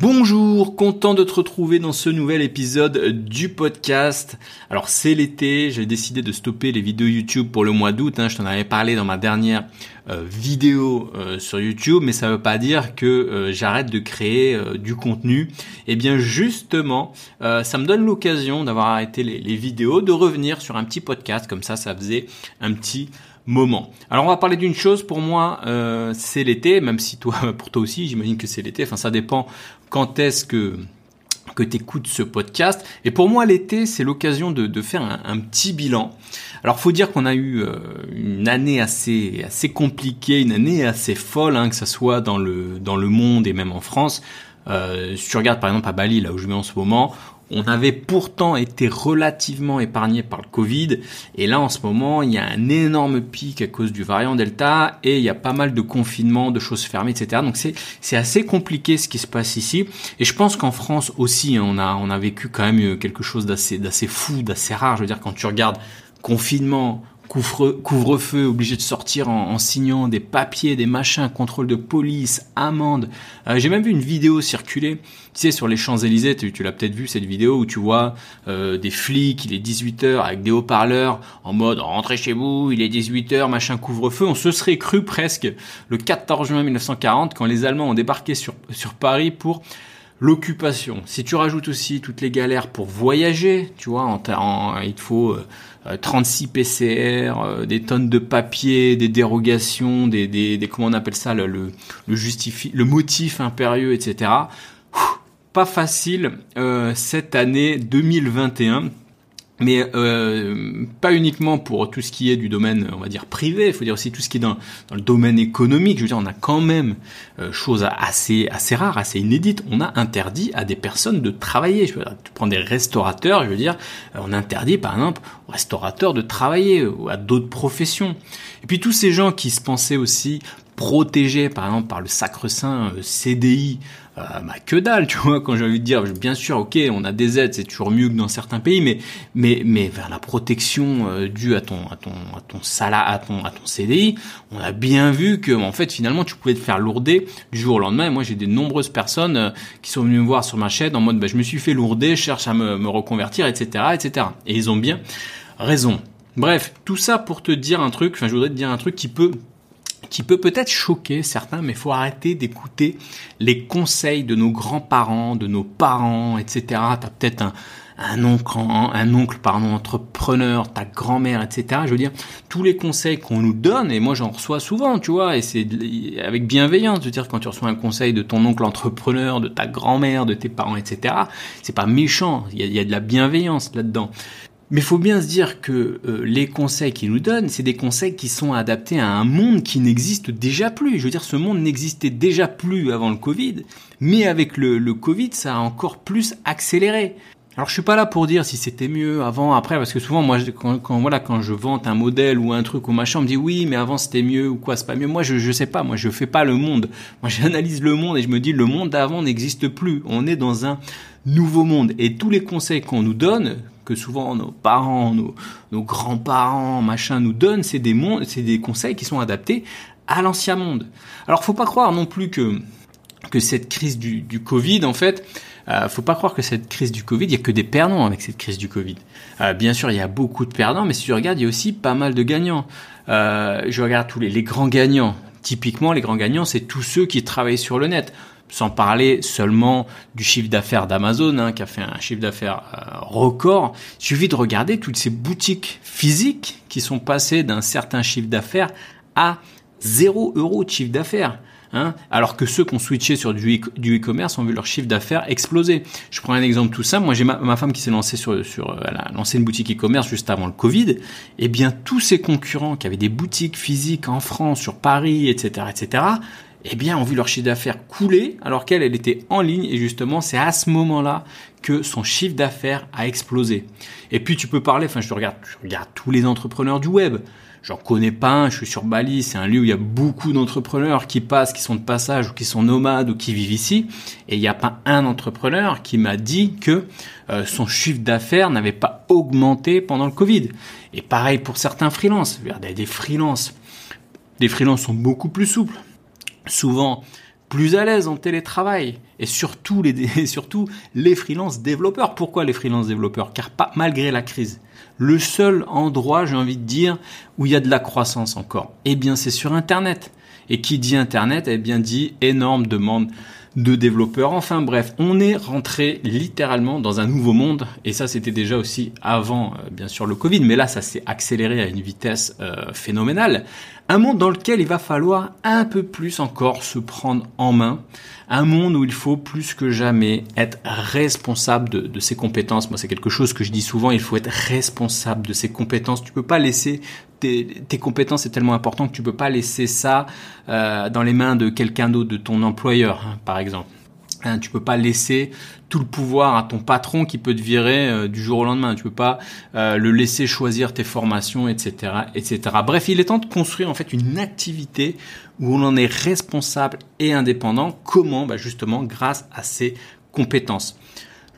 Bonjour, content de te retrouver dans ce nouvel épisode du podcast. Alors c'est l'été, j'ai décidé de stopper les vidéos YouTube pour le mois d'août. Hein. je t'en avais parlé dans ma dernière euh, vidéo euh, sur YouTube, mais ça ne veut pas dire que euh, j'arrête de créer du contenu. Et eh bien justement, ça me donne l'occasion d'avoir arrêté les, les vidéos, de revenir sur un petit podcast comme ça, ça faisait un petit moment. Alors on va parler d'une chose pour moi, euh, c'est l'été, même si toi, pour toi aussi, j'imagine que c'est l'été. Enfin, ça dépend quand est-ce que que tu écoutes ce podcast. Et pour moi, l'été, c'est l'occasion de, de, faire un, petit bilan. Alors, faut dire qu'on a eu euh, une année assez assez compliquée, une année assez folle, hein, que ce soit dans le dans le monde et même en France. Euh, si tu regardes par exemple à Bali, là où je vais en ce moment, on avait pourtant été relativement épargné par le Covid. Et là, en ce moment, il y a un énorme pic à cause du variant Delta et il y a pas mal de confinements, de choses fermées, etc. Donc c'est, assez compliqué ce qui se passe ici. Et je pense qu'en France aussi, hein, on a, on a vécu quand même quelque chose d'assez, d'assez fou, d'assez rare. Je veux dire, quand tu regardes confinement, couvre-feu, obligé de sortir en, signant des papiers, des machins, contrôle de police, amende. Euh, j'ai même vu une vidéo circuler, tu sais, sur les Champs-Élysées, tu, l'as peut-être vu cette vidéo où tu vois euh, des flics, il est 18h avec des haut-parleurs en mode rentrez chez vous, il est 18h, machin couvre-feu. On se serait cru presque le 14 juin 1940 quand les Allemands ont débarqué sur, sur Paris pour l'occupation. Si tu rajoutes aussi toutes les galères pour voyager, tu vois, en, il te faut 36 euh, PCR, euh, des tonnes de papier, des dérogations, des, des, des comment on appelle ça, le, le, le motif impérieux, etc. pas facile euh, cette année 2021 mais euh, pas uniquement pour tout ce qui est du domaine, on va dire privé, il faut dire aussi tout ce qui est dans, le domaine économique. Je veux dire, on a quand même euh, chose assez assez rare, assez inédite. On a interdit à des personnes de travailler. Je veux dire, tu prends des restaurateurs, je veux dire, euh, on interdit par exemple aux restaurateurs de travailler ou à d'autres professions. Et puis tous ces gens qui se pensaient aussi protégés par exemple par le sacre-saint euh, CDI, euh, bah, que dalle, tu vois, quand j'ai envie de dire, bien sûr, ok, on a des aides, c'est toujours mieux que dans certains pays, mais, mais, mais vers la protection euh, due à ton, à ton, à ton salaire, à ton, à ton CDI, on a bien vu que, en fait, finalement, tu pouvais te faire lourder du jour au lendemain. Et moi, j'ai des nombreuses personnes euh, qui sont venues me voir sur ma chaîne en mode, bah, je me suis fait lourder, je cherche à me, me reconvertir, etc., etc. Et ils ont bien raison. Bref, tout ça pour te dire un truc, enfin, je voudrais te dire un truc qui peut qui peut peut-être choquer certains, mais faut arrêter d'écouter les conseils de nos grands-parents, de nos parents, etc. Tu as peut-être un, un oncle, un oncle pardon, entrepreneur, ta grand-mère, etc. Je veux dire, tous les conseils qu'on nous donne, et moi j'en reçois souvent, tu vois, et c'est avec bienveillance, je veux dire, quand tu reçois un conseil de ton oncle entrepreneur, de ta grand-mère, de tes parents, etc., c'est pas méchant, il y il y a de la bienveillance là-dedans. Mais il faut bien se dire que euh, les conseils qu'ils nous donnent, c'est des conseils qui sont adaptés à un monde qui n'existe déjà plus. Je veux dire, ce monde n'existait déjà plus avant le Covid, mais avec le, le Covid, ça a encore plus accéléré. Alors je suis pas là pour dire si c'était mieux avant, après, parce que souvent moi, quand, quand, voilà, quand je vante un modèle ou un truc ou machin, on me dit oui, mais avant c'était mieux ou quoi, c'est pas mieux. Moi je je sais pas, moi je fais pas le monde. Moi j'analyse le monde et je me dis le monde d'avant n'existe plus. On est dans un nouveau monde et tous les conseils qu'on nous donne, que souvent nos parents, nos, grands-parents, machin nous donnent, c'est des conseils qui sont adaptés à l'ancien monde. Alors faut pas croire non plus que cette crise du, Covid, en fait, euh, faut pas croire que cette crise du Covid, il y a que des perdants avec cette crise du Covid. Euh, bien sûr, il y a beaucoup de perdants, mais si tu regardes, il y a aussi pas mal de gagnants. Euh, je regarde tous les grands gagnants. Typiquement, les grands gagnants, c'est tous ceux qui travaillent sur le net sans parler seulement du chiffre d'affaires d'Amazon, hein, qui a fait un chiffre d'affaires euh, record. Il suffit de regarder toutes ces boutiques physiques qui sont passées d'un certain chiffre d'affaires à 0 euros de chiffre d'affaires. Hein, alors que ceux qui ont switché sur du e-commerce ont vu leur chiffre d'affaires exploser. Je prends un exemple tout simple. Moi, j'ai ma, femme qui s'est lancée sur, sur elle a lancé une boutique e-commerce juste avant le Covid. Eh bien, tous ses concurrents qui avaient des boutiques physiques en France, sur Paris, etc., etc., eh bien, ont vu leur chiffre d'affaires couler alors qu'elle, elle était en ligne et justement, c'est à ce moment-là que son chiffre d'affaires a explosé. Et puis, tu peux parler, enfin, je regarde, je regarde tous les entrepreneurs du web. J'en connais pas un, je suis sur Bali, c'est un lieu où il y a beaucoup d'entrepreneurs qui passent, qui sont de passage ou qui sont nomades ou qui vivent ici. Et il n'y a pas un entrepreneur qui m'a dit que euh, son chiffre d'affaires n'avait pas augmenté pendant le Covid. Et pareil pour certains freelances. Des freelances. Des freelances sont beaucoup plus souples. Souvent, plus à l'aise en télétravail et surtout les, surtout les freelance développeurs. Pourquoi les freelance développeurs? Car malgré la crise, le seul endroit, j'ai envie de dire, où il y a de la croissance encore, eh bien c'est sur Internet. Et qui dit Internet, eh bien dit énorme demande de développeurs. Enfin bref, on est rentré littéralement dans un nouveau monde et ça c'était déjà aussi avant euh, bien sûr le Covid, mais là ça s'est accéléré à une vitesse euh, phénoménale. Un monde dans lequel il va falloir un peu plus encore se prendre en main. Un monde où il faut plus que jamais être responsable de, de ses compétences. Moi, c'est quelque chose que je dis souvent. Il faut être responsable de ses compétences. Tu peux pas laisser tes, compétences. C'est tellement important que tu peux pas laisser ça euh, dans les mains de quelqu'un d'autre, de ton employeur, hein, par exemple. Hein, tu peux pas laisser tout le pouvoir à ton patron qui peut te virer euh, du jour au lendemain. Tu peux pas euh, le laisser choisir tes formations, etc., etc. Bref, il est temps de construire en fait une activité où on en est responsable et indépendant. Comment? Bah Justement, grâce à ses compétences.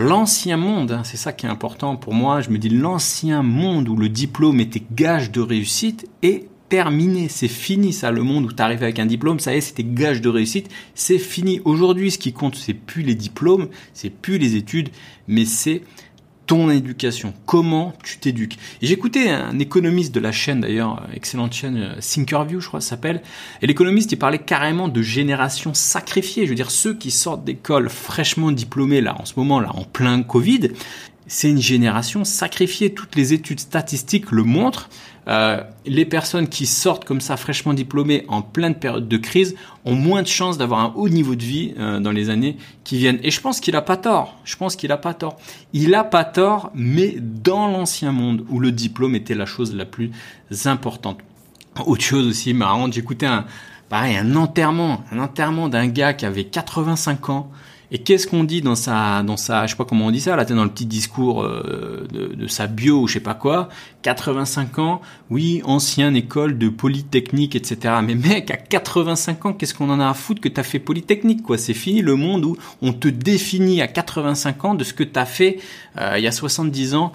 L'ancien monde, hein, c'est ça qui est important pour moi. Je me dis l'ancien monde où le diplôme était gage de réussite est terminé, c'est fini ça, le monde où tu arrives avec un diplôme, ça y est, c'était gage de réussite, c'est fini. Aujourd'hui, ce qui compte, c'est plus les diplômes, c'est plus les études, mais c'est ton éducation, comment tu t'éduques. Et j'écoutais un économiste de la chaîne d'ailleurs, excellente chaîne euh, Thinkerview je crois s'appelle, et l'économiste il parlait carrément de génération sacrifiée, je veux dire ceux qui sortent d'école fraîchement diplômés là en ce moment là en plein Covid, c'est une génération sacrifiée. Toutes les études statistiques le montrent. Euh, les personnes qui sortent comme ça fraîchement diplômées en pleine période de crise ont moins de chances d'avoir un haut niveau de vie euh, dans les années qui viennent. Et je pense qu'il a pas tort. Je pense qu'il a pas tort. Il a pas tort, mais dans l'ancien monde où le diplôme était la chose la plus importante. Autre chose aussi marrante, j'écoutais pareil, un enterrement, un enterrement d'un gars qui avait 85 ans. Et qu'est-ce qu'on dit dans sa, dans sa, je sais pas comment on dit ça, là, dans le petit discours euh, de, de, sa bio ou je sais pas quoi, 85 ans, oui, ancienne école de polytechnique, etc. Mais mec, à 85 ans, qu'est-ce qu'on en a à foutre que t'as fait polytechnique, quoi? C'est fini le monde où on te définit à 85 ans de ce que t'as fait euh, il y a 70 ans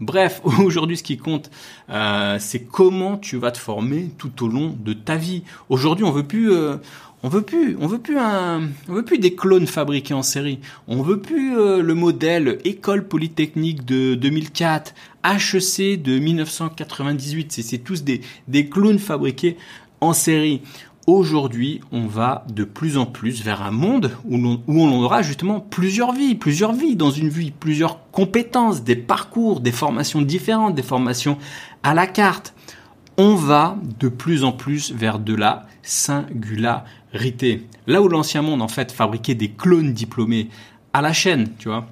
Bref, aujourd'hui, ce qui compte, euh, c'est comment tu vas te former tout au long de ta vie. Aujourd'hui, on veut plus, euh, on veut plus, on veut plus un, on veut plus des clones fabriqués en série. On veut plus euh, le modèle école polytechnique de 2004, HEC de 1998. C'est tous des, des clones fabriqués en série. Aujourd'hui, on va de plus en plus vers un monde où on aura justement plusieurs vies, plusieurs vies dans une vie, plusieurs compétences, des parcours, des formations différentes, des formations à la carte. On va de plus en plus vers de la singularité. Là où l'ancien monde, en fait, fabriquait des clones diplômés à la chaîne, tu vois.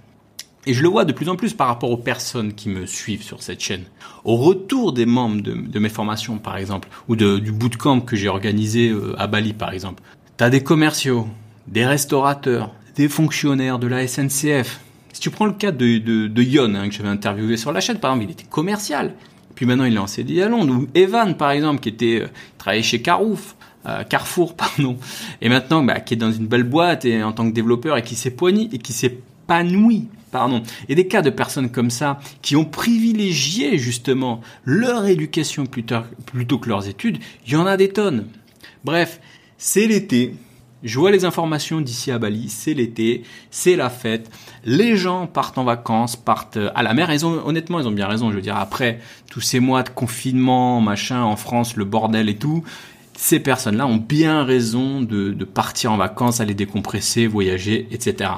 Et je le vois de plus en plus par rapport aux personnes qui me suivent sur cette chaîne. Au retour des membres de, mes formations, par exemple, ou de, du bootcamp que j'ai organisé euh, à Bali, par exemple. T'as des commerciaux, des restaurateurs, des fonctionnaires de la SNCF. Si tu prends le cas de, de, Yon, hein, que j'avais interviewé sur la chaîne, par exemple, il était commercial. Puis maintenant, il est en CDI à Londres. Ou Evan, par exemple, qui était euh, travaillait chez Carouf, euh, Carrefour, pardon, et maintenant, bah, qui est dans une belle boîte et en tant que développeur et qui s'épanouit et qui s'épanouit. Pardon. Et des cas de personnes comme ça qui ont privilégié justement leur éducation plutôt, que leurs études, il y en a des tonnes. Bref, c'est l'été, je vois les informations d'ici à Bali, c'est l'été, c'est la fête. Les gens partent en vacances, partent à la mer. Honnêtement, ils ont bien raison. Je veux dire, après tous ces mois de confinement, machin, en France, le bordel et tout, ces personnes-là ont bien raison de, de, partir en vacances, aller décompresser, voyager, etc.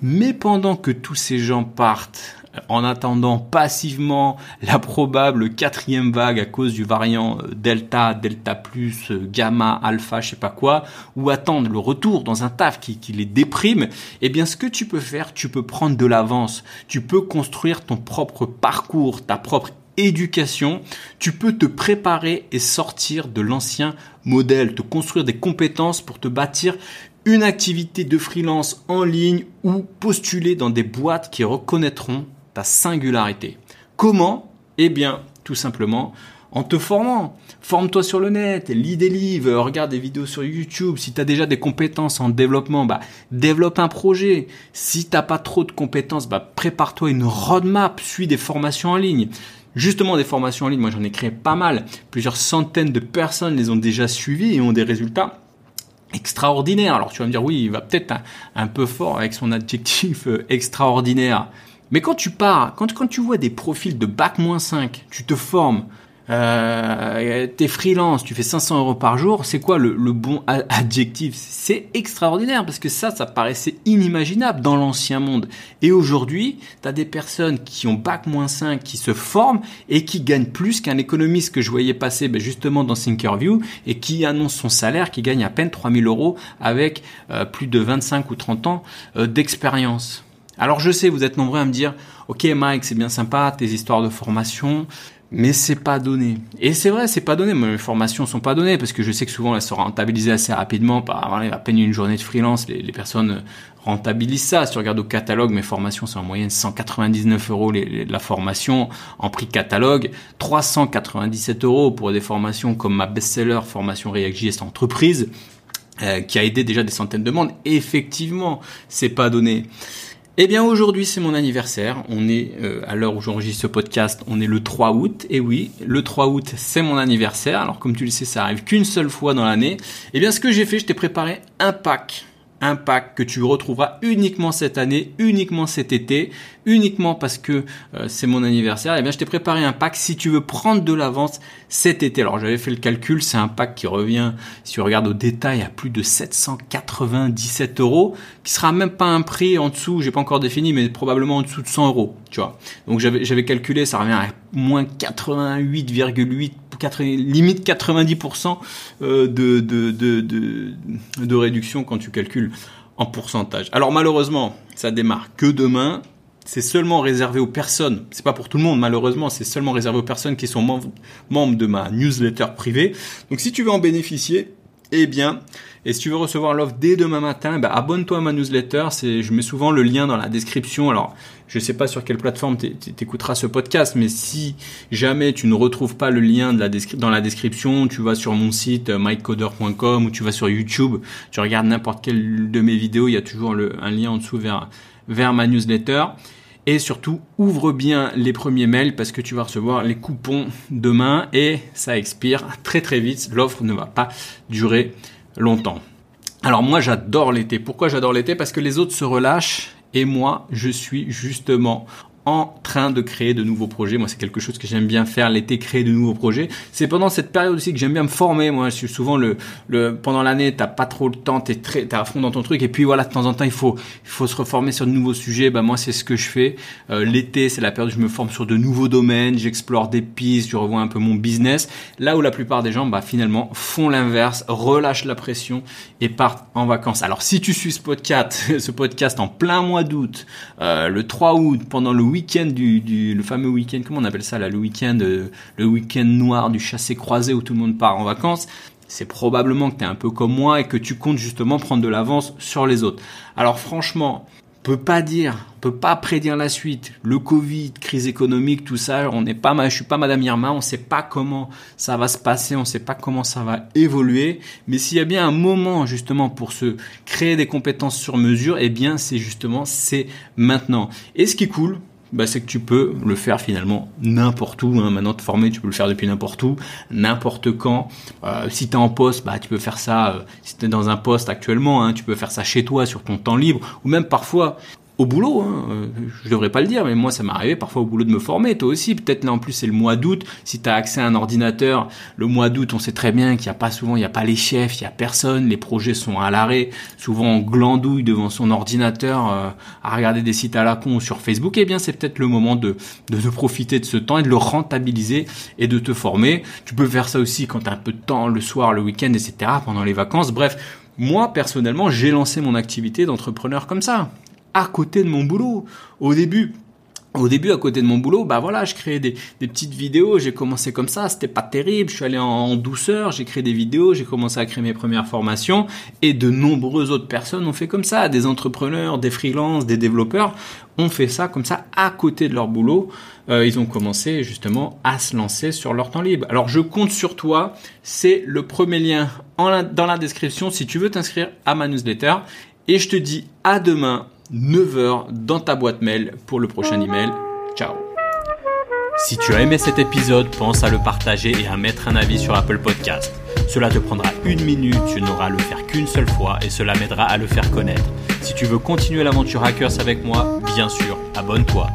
Mais pendant que tous ces gens partent en attendant passivement la probable quatrième vague à cause du variant euh, Delta, Delta plus, euh, Gamma, Alpha, je sais pas quoi, ou attendre le retour dans un taf qui, qui les déprime, eh bien ce que tu peux faire, tu peux prendre de l'avance, tu peux construire ton propre parcours, ta propre éducation, tu peux te préparer et sortir de l'ancien modèle, te construire des compétences pour te bâtir une activité de freelance en ligne ou postuler dans des boîtes qui reconnaîtront ta singularité. Comment? Eh bien, tout simplement en te formant. Forme-toi sur le net, lis des livres, regarde des vidéos sur YouTube. Si tu as déjà des compétences en développement, bah, développe un projet. Si t'as pas trop de compétences, bah, prépare-toi une roadmap, suis des formations en ligne. Justement, des formations en ligne, moi j'en ai créé pas mal. Plusieurs centaines de personnes les ont déjà suivies et ont des résultats extraordinaires. Alors tu vas me dire, oui, il va peut-être un, peu fort avec son adjectif euh, extraordinaire. Mais quand tu pars, quand, quand tu vois des profils de bac 5, tu te formes, euh, t'es freelance, tu fais 500 euros par jour, c'est quoi le, bon adjectif? C'est extraordinaire parce que ça, ça paraissait inimaginable dans l'ancien monde. Et aujourd'hui, t'as des personnes qui ont bac moins 5, qui se forment et qui gagnent plus qu'un économiste que je voyais passer ben, justement dans Thinkerview et qui annonce son salaire, qui gagne à peine 3000 euros avec euh, plus de 25 ou 30 ans euh, d'expérience. Alors je sais, vous êtes nombreux à me dire, ok Mike, c'est bien sympa, tes histoires de formation, mais c'est pas donné. Et c'est vrai, c'est pas donné. Mes formations sont pas données parce que je sais que souvent elles sont rentabilisées assez rapidement par à peine une journée de freelance. Les, personnes rentabilisent ça. Si tu regardes au catalogue, mes formations sont en moyenne 199 euros la formation en prix catalogue, 397 euros pour des formations comme ma best-seller formation React.js entreprise, euh, qui a aidé déjà des centaines de monde. Effectivement, c'est pas donné. Eh bien aujourd'hui c'est mon anniversaire, on est euh, à l'heure où j'enregistre ce podcast, on est le 3 août, et oui, le 3 août c'est mon anniversaire, alors comme tu le sais ça arrive qu'une seule fois dans l'année, eh bien ce que j'ai fait, je t'ai préparé un pack un pack que tu retrouveras uniquement cette année, uniquement cet été, uniquement parce que euh, c'est mon anniversaire. Et eh bien, je t'ai préparé un pack si tu veux prendre de l'avance cet été. Alors, j'avais fait le calcul, c'est un pack qui revient, si tu regardes au détail, à plus de 797 euros, qui sera même pas un prix en dessous, j'ai pas encore défini, mais probablement en dessous de 100 euros, tu vois. Donc, j'avais, j'avais calculé, ça revient à moins 88,8 limite 90% euh, de, réduction quand tu calcules en pourcentage. Alors malheureusement, ça démarre que demain. C'est seulement réservé aux personnes, c'est pas pour tout le monde malheureusement, c'est seulement réservé aux personnes qui sont membres de ma newsletter privée. Donc si tu veux en bénéficier, eh bien, et si tu veux recevoir l'offre dès demain matin, bah, abonne-toi à ma newsletter. C'est, je mets souvent le lien dans la description. Alors, je sais pas sur quelle plateforme tu écouteras ce podcast, mais si jamais tu ne retrouves pas le lien dans la description, tu vas sur mon site euh, mycoder.com ou tu vas sur YouTube, tu regardes n'importe quelle de mes vidéos, il y a toujours un lien en dessous vers, vers ma newsletter. Et surtout, ouvre bien les premiers mails parce que tu vas recevoir les coupons demain et ça expire très très vite. L'offre ne va pas durer longtemps. Alors moi j'adore l'été. Pourquoi j'adore l'été? Parce que les autres se relâchent et moi je suis justement en train de créer de nouveaux projets. Moi, c'est quelque chose que j'aime bien faire l'été, créer de nouveaux projets. C'est pendant cette période aussi que j'aime bien me former. Moi, je suis souvent le, le pendant l'année, t'as pas trop le temps, t'es très, t'es à fond dans ton truc. Et puis voilà, de temps en temps, il faut, il faut se reformer sur de nouveaux sujets. Bah moi, c'est ce que je fais. Euh, l'été, c'est la période où je me forme sur de nouveaux domaines, j'explore des pistes, je revois un peu mon business. Là où la plupart des gens, bah finalement, font l'inverse, relâchent la pression et partent en vacances. Alors, si tu suis ce podcast, ce podcast en plein mois d'août, euh, le 3 août, pendant le week-end du, le fameux week-end, comment on appelle ça là, le week-end, euh, le week-end noir du chassé croisé où tout le monde part en vacances, c'est probablement que tu es un peu comme moi et que tu comptes justement prendre de l'avance sur les autres. Alors franchement, on peut pas dire, on peut pas prédire la suite. Le Covid, crise économique, tout ça, on n'est pas, je suis pas Madame Irma, on sait pas comment ça va se passer, on sait pas comment ça va évoluer. Mais s'il y a bien un moment justement pour se créer des compétences sur mesure, eh bien c'est justement c'est maintenant. Et ce qui est cool, bah, c'est que tu peux le faire finalement n'importe où. Hein. Maintenant, te former, tu peux le faire depuis n'importe où, n'importe quand. Euh, si tu es en poste, bah, tu peux faire ça, euh, si tu es dans un poste actuellement, hein, tu peux faire ça chez toi, sur ton temps libre, ou même parfois au boulot, hein, je devrais pas le dire, mais moi ça m'est arrivé parfois au boulot de me former, toi aussi, peut-être là en plus c'est le mois d'août, si tu as accès à un ordinateur, le mois d'août on sait très bien qu'il n'y a pas souvent, il n'y a pas les chefs, il n'y a personne, les projets sont à l'arrêt, souvent on glandouille devant son ordinateur euh, à regarder des sites à la con sur Facebook, eh bien c'est peut-être le moment de, de, de, profiter de ce temps et de le rentabiliser et de te former. Tu peux faire ça aussi quand tu as un peu de temps, le soir, le week-end, etc., pendant les vacances, bref. Moi, personnellement, j'ai lancé mon activité d'entrepreneur comme ça à côté de mon boulot. Au début, au début, à côté de mon boulot, bah voilà, je créais des, petites vidéos. J'ai commencé comme ça, c'était pas terrible. Je suis allé en, douceur, j'ai créé des vidéos, j'ai commencé à créer mes premières formations, et de nombreuses autres personnes ont fait comme ça. Des entrepreneurs, des freelances, des développeurs ont fait ça comme ça à côté de leur boulot. Euh, ils ont commencé justement à se lancer sur leur temps libre. Alors je compte sur toi. C'est le premier lien dans la description si tu veux t'inscrire à ma newsletter. Et je te dis à demain 9h dans ta boîte mail pour le prochain email. Ciao Si tu as aimé cet épisode, pense à le partager et à mettre un avis sur Apple Podcast. Cela te prendra une minute, tu n'auras à le faire qu'une seule fois et cela m'aidera à le faire connaître. Si tu veux continuer l'aventure Hackers avec moi, bien sûr, abonne-toi.